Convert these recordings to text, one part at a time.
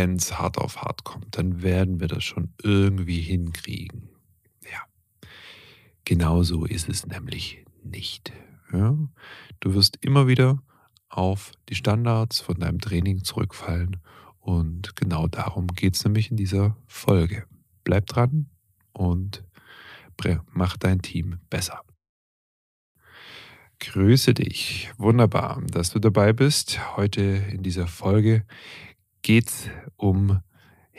Wenn es hart auf hart kommt, dann werden wir das schon irgendwie hinkriegen. Ja, genau so ist es nämlich nicht. Ja? Du wirst immer wieder auf die Standards von deinem Training zurückfallen und genau darum geht es nämlich in dieser Folge. Bleib dran und mach dein Team besser. Grüße dich. Wunderbar, dass du dabei bist. Heute in dieser Folge geht es um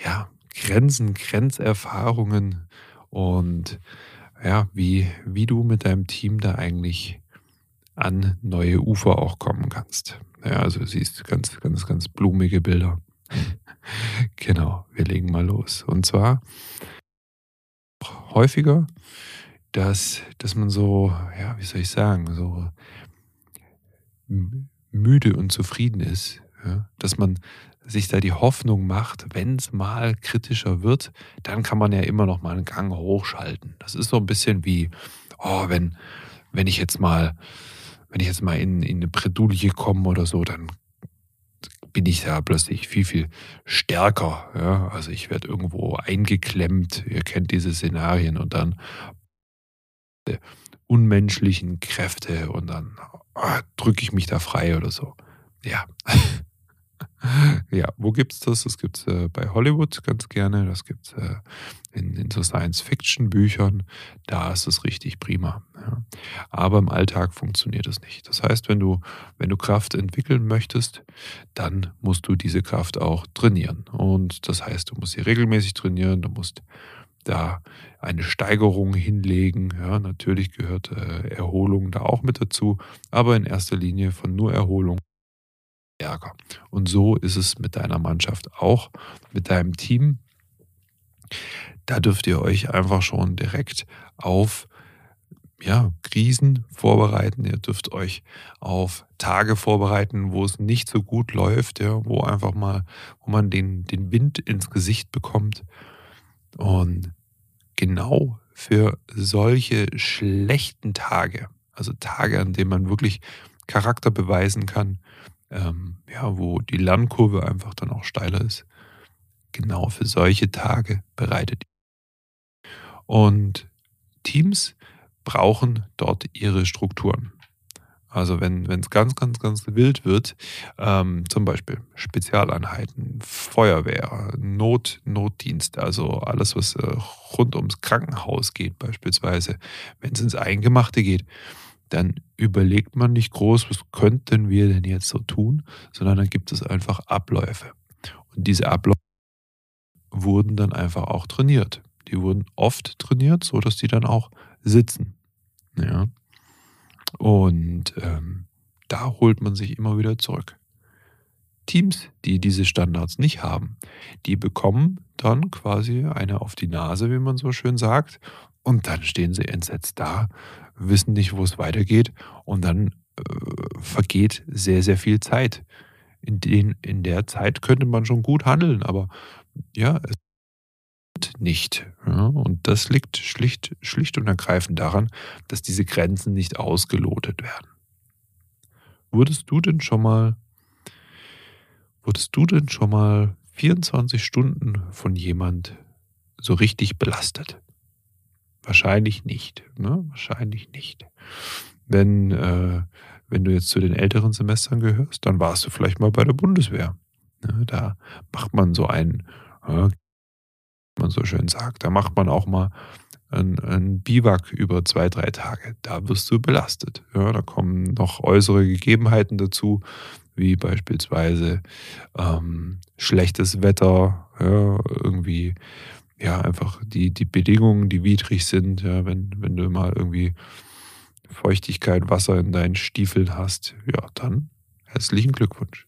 ja, Grenzen, Grenzerfahrungen und ja, wie, wie du mit deinem Team da eigentlich an neue Ufer auch kommen kannst. Ja, also du ganz, ganz, ganz blumige Bilder. genau, wir legen mal los. Und zwar häufiger, dass, dass man so, ja, wie soll ich sagen, so müde und zufrieden ist, ja, dass man sich da die Hoffnung macht, wenn es mal kritischer wird, dann kann man ja immer noch mal einen Gang hochschalten. Das ist so ein bisschen wie, oh, wenn, wenn ich jetzt mal, wenn ich jetzt mal in, in eine Bredouille komme oder so, dann bin ich da plötzlich viel, viel stärker. Ja? Also ich werde irgendwo eingeklemmt, ihr kennt diese Szenarien und dann unmenschlichen Kräfte und dann oh, drücke ich mich da frei oder so. Ja. Ja, wo gibt es das? Das gibt es äh, bei Hollywood ganz gerne. Das gibt es äh, in, in, so Science-Fiction-Büchern. Da ist es richtig prima. Ja. Aber im Alltag funktioniert es nicht. Das heißt, wenn du, wenn du Kraft entwickeln möchtest, dann musst du diese Kraft auch trainieren. Und das heißt, du musst sie regelmäßig trainieren, du musst da eine Steigerung hinlegen. Ja, natürlich gehört äh, Erholung da auch mit dazu, aber in erster Linie von nur Erholung Ärger. Und so ist es mit deiner Mannschaft auch, mit deinem Team. Da dürft ihr euch einfach schon direkt auf ja, Krisen vorbereiten. Ihr dürft euch auf Tage vorbereiten, wo es nicht so gut läuft, ja, wo einfach mal, wo man den, den Wind ins Gesicht bekommt. Und genau für solche schlechten Tage, also Tage, an denen man wirklich Charakter beweisen kann, ähm, ja, wo die Lernkurve einfach dann auch steiler ist. Genau für solche Tage bereitet. Und Teams brauchen dort ihre Strukturen. Also wenn es ganz, ganz, ganz wild wird, ähm, zum Beispiel Spezialeinheiten, Feuerwehr, Not, Notdienst, also alles, was äh, rund ums Krankenhaus geht beispielsweise, wenn es ins Eingemachte geht, dann überlegt man nicht groß, was könnten wir denn jetzt so tun, sondern dann gibt es einfach Abläufe. Und diese Abläufe wurden dann einfach auch trainiert. Die wurden oft trainiert, so dass die dann auch sitzen. Ja. Und ähm, da holt man sich immer wieder zurück. Teams, die diese Standards nicht haben, die bekommen dann quasi eine auf die Nase, wie man so schön sagt, und dann stehen sie entsetzt da, wissen nicht, wo es weitergeht und dann äh, vergeht sehr, sehr viel Zeit. In, den, in der Zeit könnte man schon gut handeln, aber ja, es nicht. Ja, und das liegt schlicht, schlicht und ergreifend daran, dass diese Grenzen nicht ausgelotet werden. Wurdest du denn schon mal, wurdest du denn schon mal 24 Stunden von jemand so richtig belastet? Wahrscheinlich nicht. Ne? Wahrscheinlich nicht. Wenn, äh, wenn du jetzt zu den älteren Semestern gehörst, dann warst du vielleicht mal bei der Bundeswehr. Ne? Da macht man so einen, äh, man so schön sagt, da macht man auch mal ein, ein Biwak über zwei, drei Tage. Da wirst du belastet. Ja, da kommen noch äußere Gegebenheiten dazu, wie beispielsweise ähm, schlechtes Wetter, ja, irgendwie ja, einfach die, die Bedingungen, die widrig sind, ja, wenn, wenn du mal irgendwie Feuchtigkeit, Wasser in deinen Stiefeln hast, ja, dann herzlichen Glückwunsch.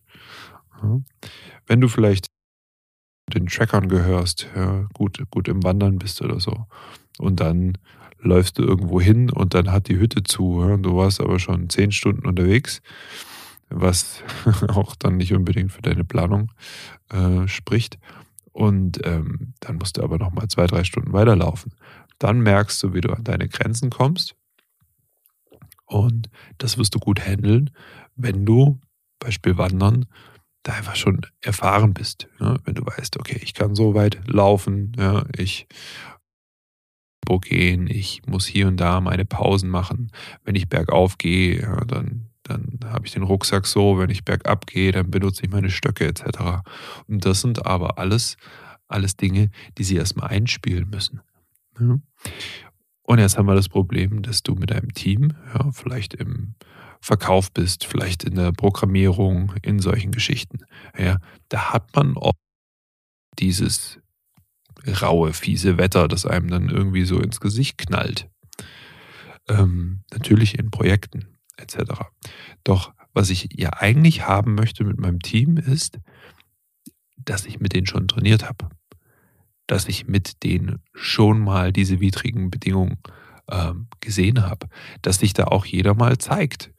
Ja. Wenn du vielleicht den Trackern gehörst, ja, gut, gut im Wandern bist oder so. Und dann läufst du irgendwo hin und dann hat die Hütte zu. Ja, du warst aber schon zehn Stunden unterwegs, was auch dann nicht unbedingt für deine Planung äh, spricht. Und ähm, dann musst du aber nochmal zwei, drei Stunden weiterlaufen. Dann merkst du, wie du an deine Grenzen kommst. Und das wirst du gut handeln, wenn du, Beispiel Wandern, da einfach schon erfahren bist. Ja? Wenn du weißt, okay, ich kann so weit laufen, ja, ich gehen, ich muss hier und da meine Pausen machen. Wenn ich bergauf gehe, ja, dann habe ich den Rucksack so, wenn ich bergab gehe, dann benutze ich meine Stöcke etc. Und das sind aber alles, alles Dinge, die sie erstmal einspielen müssen. Und jetzt haben wir das Problem, dass du mit deinem Team, ja, vielleicht im Verkauf bist, vielleicht in der Programmierung, in solchen Geschichten. Ja, da hat man oft dieses raue, fiese Wetter, das einem dann irgendwie so ins Gesicht knallt. Ähm, natürlich in Projekten etc. Doch was ich ja eigentlich haben möchte mit meinem Team ist, dass ich mit denen schon trainiert habe. Dass ich mit denen schon mal diese widrigen Bedingungen ähm, gesehen habe. Dass sich da auch jeder mal zeigt.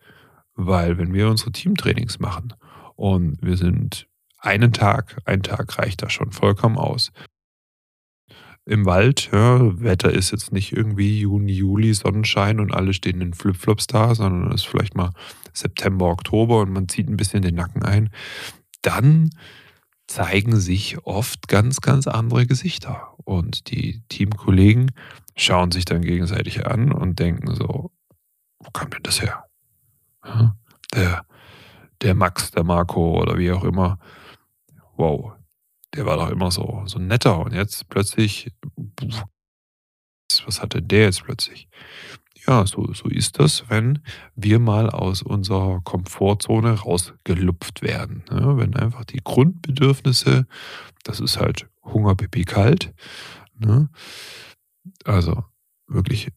Weil wenn wir unsere Teamtrainings machen und wir sind einen Tag, ein Tag reicht da schon vollkommen aus. Im Wald, ja, Wetter ist jetzt nicht irgendwie Juni, Juli, Sonnenschein und alle stehen in Flipflops da, sondern es ist vielleicht mal September, Oktober und man zieht ein bisschen den Nacken ein. Dann zeigen sich oft ganz, ganz andere Gesichter. Und die Teamkollegen schauen sich dann gegenseitig an und denken so, wo kam denn das her? Der, der Max, der Marco oder wie auch immer, wow, der war doch immer so, so netter und jetzt plötzlich, was hatte der jetzt plötzlich? Ja, so, so ist das, wenn wir mal aus unserer Komfortzone rausgelupft werden. Ne? Wenn einfach die Grundbedürfnisse, das ist halt Hunger, Pipi, kalt, ne? also wirklich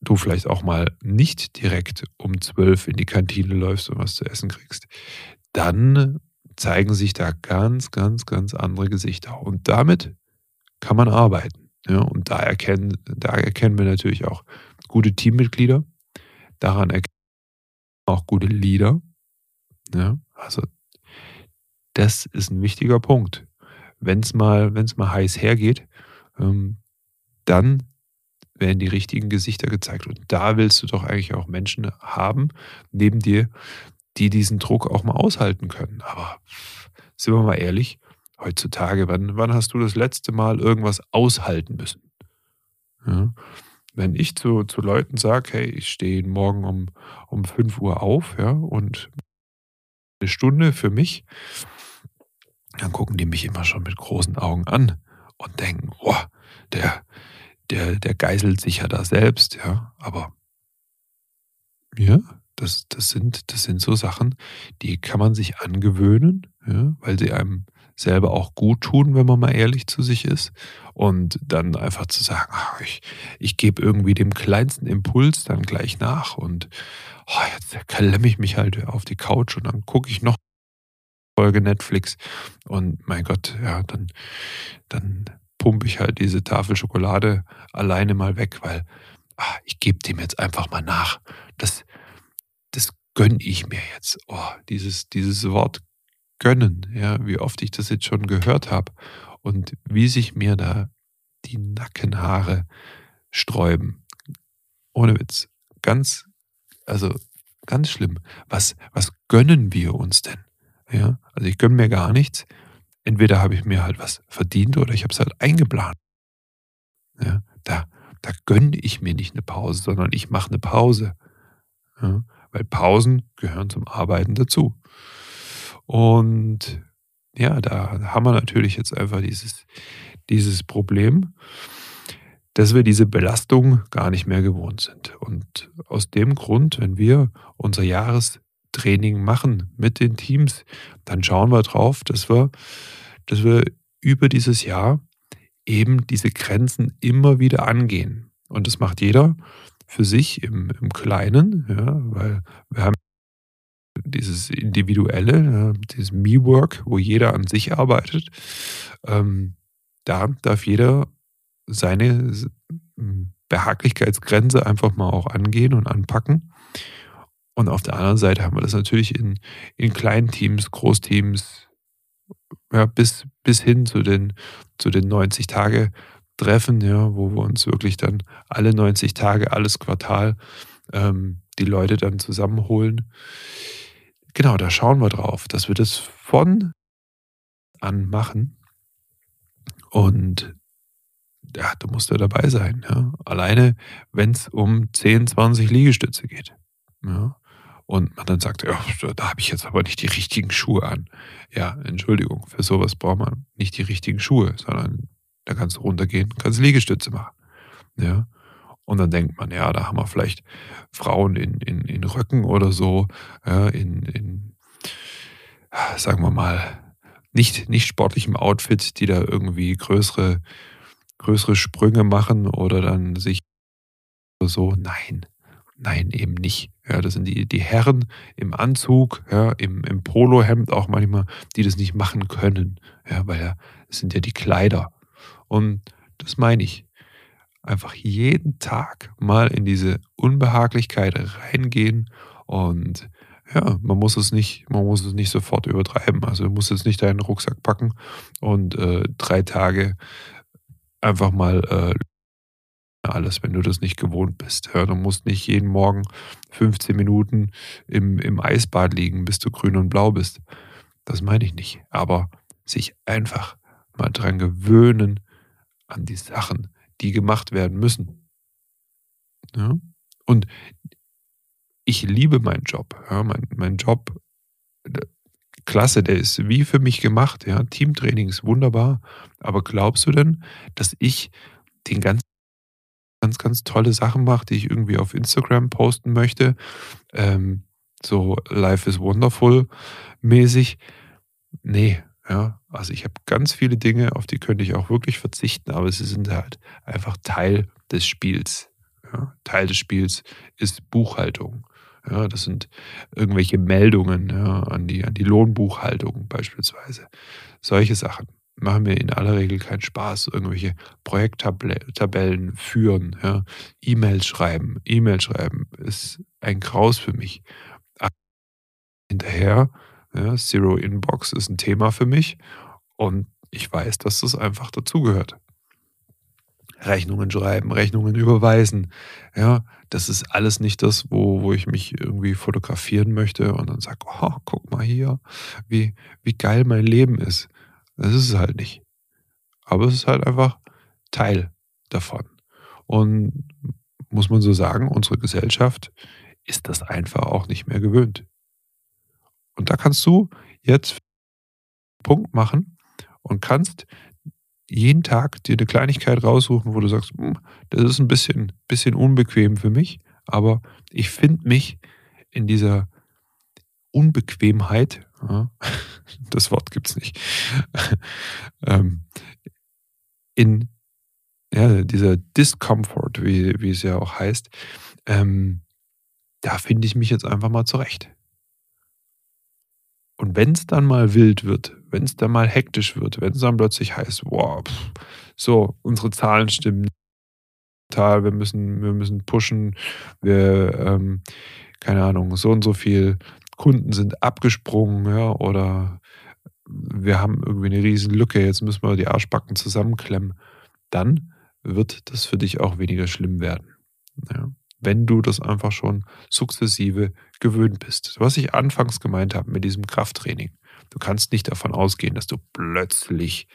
du vielleicht auch mal nicht direkt um zwölf in die Kantine läufst und was zu essen kriegst, dann zeigen sich da ganz, ganz, ganz andere Gesichter. Und damit kann man arbeiten. Ja, und da erkennen, da erkennen wir natürlich auch gute Teammitglieder. Daran erkennen wir auch gute Leader. Ja, also das ist ein wichtiger Punkt. Wenn es mal, mal heiß hergeht, ähm, dann werden die richtigen Gesichter gezeigt. Und da willst du doch eigentlich auch Menschen haben neben dir, die diesen Druck auch mal aushalten können. Aber sind wir mal ehrlich, heutzutage, wann, wann hast du das letzte Mal irgendwas aushalten müssen? Ja? Wenn ich zu, zu Leuten sage, hey, ich stehe morgen um, um 5 Uhr auf, ja, und eine Stunde für mich, dann gucken die mich immer schon mit großen Augen an und denken, boah, der, der, der geißelt sich ja da selbst, ja, aber ja, das, das, sind, das sind so Sachen, die kann man sich angewöhnen, ja, weil sie einem selber auch gut tun, wenn man mal ehrlich zu sich ist. Und dann einfach zu sagen, ach, ich, ich gebe irgendwie dem kleinsten Impuls dann gleich nach und oh, jetzt klemme ich mich halt auf die Couch und dann gucke ich noch Folge Netflix und mein Gott, ja, dann, dann pumpe ich halt diese Tafel Schokolade alleine mal weg, weil ach, ich gebe dem jetzt einfach mal nach. Das, das gönne ich mir jetzt. Oh, dieses, dieses Wort gönnen, ja, wie oft ich das jetzt schon gehört habe und wie sich mir da die Nackenhaare sträuben. Ohne Witz. Ganz, also ganz schlimm. Was, was gönnen wir uns denn? Ja, also ich gönne mir gar nichts. Entweder habe ich mir halt was verdient oder ich habe es halt eingeplant. Ja, da, da gönne ich mir nicht eine Pause, sondern ich mache eine Pause. Ja, weil Pausen gehören zum Arbeiten dazu. Und ja, da haben wir natürlich jetzt einfach dieses, dieses Problem, dass wir diese Belastung gar nicht mehr gewohnt sind. Und aus dem Grund, wenn wir unser Jahrestraining machen mit den Teams, dann schauen wir drauf, dass wir, dass wir über dieses Jahr eben diese Grenzen immer wieder angehen. Und das macht jeder für sich im, im Kleinen, ja, weil wir haben dieses Individuelle, dieses Me-Work, wo jeder an sich arbeitet, ähm, da darf jeder seine Behaglichkeitsgrenze einfach mal auch angehen und anpacken. Und auf der anderen Seite haben wir das natürlich in, in kleinen Teams, Großteams, ja, bis, bis hin zu den, zu den 90 Tage Treffen, ja, wo wir uns wirklich dann alle 90 Tage, alles Quartal ähm, die Leute dann zusammenholen. Genau, da schauen wir drauf, dass wir das von an machen. Und ja, du musst ja dabei sein. Ja. Alleine, wenn es um 10, 20 Liegestütze geht. Ja. Und man dann sagt, ja, da habe ich jetzt aber nicht die richtigen Schuhe an. Ja, Entschuldigung, für sowas braucht man nicht die richtigen Schuhe, sondern da kannst du runtergehen, kannst Liegestütze machen. Ja. Und dann denkt man, ja, da haben wir vielleicht Frauen in, in, in Röcken oder so, ja, in, in, sagen wir mal, nicht, nicht sportlichem Outfit, die da irgendwie größere, größere Sprünge machen oder dann sich so. Nein, nein, eben nicht. Ja, das sind die, die Herren im Anzug, ja, im, im Polohemd auch manchmal, die das nicht machen können. Ja, weil ja, das sind ja die Kleider. Und das meine ich. Einfach jeden Tag mal in diese Unbehaglichkeit reingehen und ja, man muss es nicht, man muss es nicht sofort übertreiben. Also du musst jetzt nicht deinen Rucksack packen und äh, drei Tage einfach mal äh, alles, wenn du das nicht gewohnt bist. Ja, du musst nicht jeden Morgen 15 Minuten im, im Eisbad liegen, bis du grün und blau bist. Das meine ich nicht. Aber sich einfach mal dran gewöhnen an die Sachen, die gemacht werden müssen. Ja? Und ich liebe meinen Job. Ja, mein, mein Job, klasse, der ist wie für mich gemacht. Ja, Teamtraining ist wunderbar. Aber glaubst du denn, dass ich den ganzen ganz, ganz tolle Sachen mache, die ich irgendwie auf Instagram posten möchte, ähm, so Life is Wonderful mäßig? Nee, ja, also ich habe ganz viele Dinge, auf die könnte ich auch wirklich verzichten, aber sie sind halt einfach Teil des Spiels. Ja, Teil des Spiels ist Buchhaltung. Ja, das sind irgendwelche Meldungen ja, an, die, an die Lohnbuchhaltung beispielsweise. Solche Sachen machen mir in aller Regel keinen Spaß. Irgendwelche Projekttabellen führen, ja, E-Mails schreiben. E-Mail schreiben ist ein Graus für mich. Hinterher ja, Zero Inbox ist ein Thema für mich und ich weiß, dass das einfach dazugehört. Rechnungen schreiben, Rechnungen überweisen. Ja, das ist alles nicht das, wo, wo ich mich irgendwie fotografieren möchte und dann sage, oh, guck mal hier, wie, wie geil mein Leben ist. Das ist es halt nicht. Aber es ist halt einfach Teil davon. Und muss man so sagen, unsere Gesellschaft ist das einfach auch nicht mehr gewöhnt. Und da kannst du jetzt Punkt machen und kannst jeden Tag dir eine Kleinigkeit raussuchen, wo du sagst, hm, das ist ein bisschen, bisschen unbequem für mich, aber ich finde mich in dieser Unbequemheit, ja, das Wort gibt es nicht, ähm, in ja, dieser Discomfort, wie, wie es ja auch heißt, ähm, da finde ich mich jetzt einfach mal zurecht. Und wenn es dann mal wild wird, wenn es dann mal hektisch wird, wenn es dann plötzlich heißt, wow, pff, so, unsere Zahlen stimmen total, wir müssen, wir müssen pushen, wir, ähm, keine Ahnung, so und so viel Kunden sind abgesprungen, ja, oder wir haben irgendwie eine riesen Lücke, jetzt müssen wir die Arschbacken zusammenklemmen, dann wird das für dich auch weniger schlimm werden. Ja wenn du das einfach schon sukzessive gewöhnt bist. Was ich anfangs gemeint habe mit diesem Krafttraining. Du kannst nicht davon ausgehen, dass du plötzlich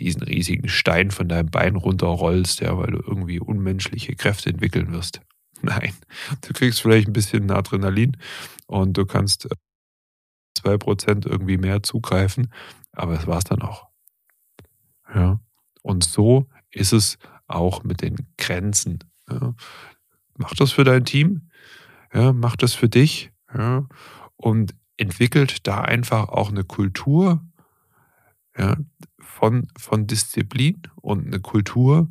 diesen riesigen Stein von deinem Bein runterrollst, ja, weil du irgendwie unmenschliche Kräfte entwickeln wirst. Nein, du kriegst vielleicht ein bisschen Adrenalin und du kannst 2% irgendwie mehr zugreifen, aber das war es dann auch. Ja. Und so ist es auch mit den Grenzen. Ja. Mach das für dein Team, ja, mach das für dich ja, und entwickelt da einfach auch eine Kultur ja, von, von Disziplin und eine Kultur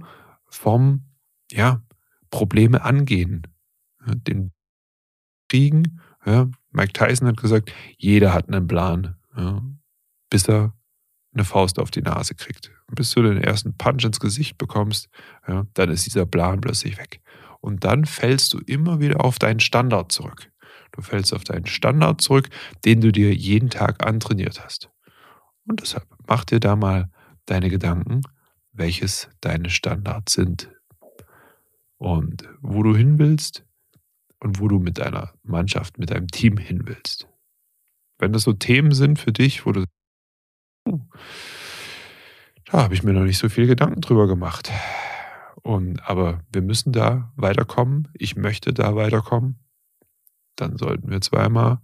vom ja, Probleme angehen. Ja, den kriegen, Ja? Mike Tyson hat gesagt, jeder hat einen Plan, ja? bis er eine Faust auf die Nase kriegt. Bis du den ersten Punch ins Gesicht bekommst, ja, dann ist dieser Plan plötzlich weg. Und dann fällst du immer wieder auf deinen Standard zurück. Du fällst auf deinen Standard zurück, den du dir jeden Tag antrainiert hast. Und deshalb mach dir da mal deine Gedanken, welches deine Standards sind und wo du hin willst und wo du mit deiner Mannschaft, mit deinem Team hin willst. Wenn das so Themen sind für dich, wo du da habe ich mir noch nicht so viel Gedanken drüber gemacht. Und, aber wir müssen da weiterkommen. Ich möchte da weiterkommen. Dann sollten wir zweimal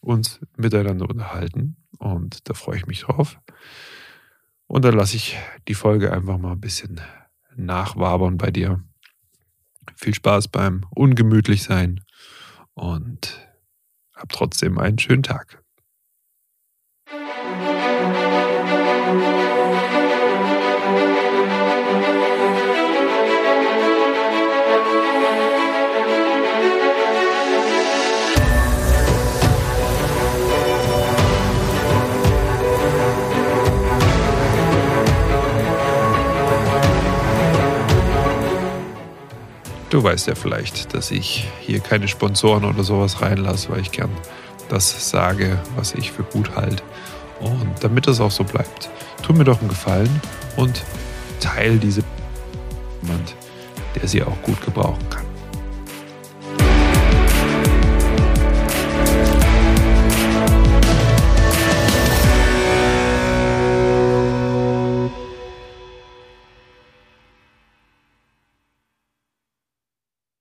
uns miteinander unterhalten. Und da freue ich mich drauf. Und dann lasse ich die Folge einfach mal ein bisschen nachwabern bei dir. Viel Spaß beim ungemütlich sein und hab trotzdem einen schönen Tag. Du weißt ja vielleicht, dass ich hier keine Sponsoren oder sowas reinlasse, weil ich gern das sage, was ich für gut halte. Und damit das auch so bleibt, tu mir doch einen Gefallen und teile diese jemand, der sie auch gut gebrauchen kann.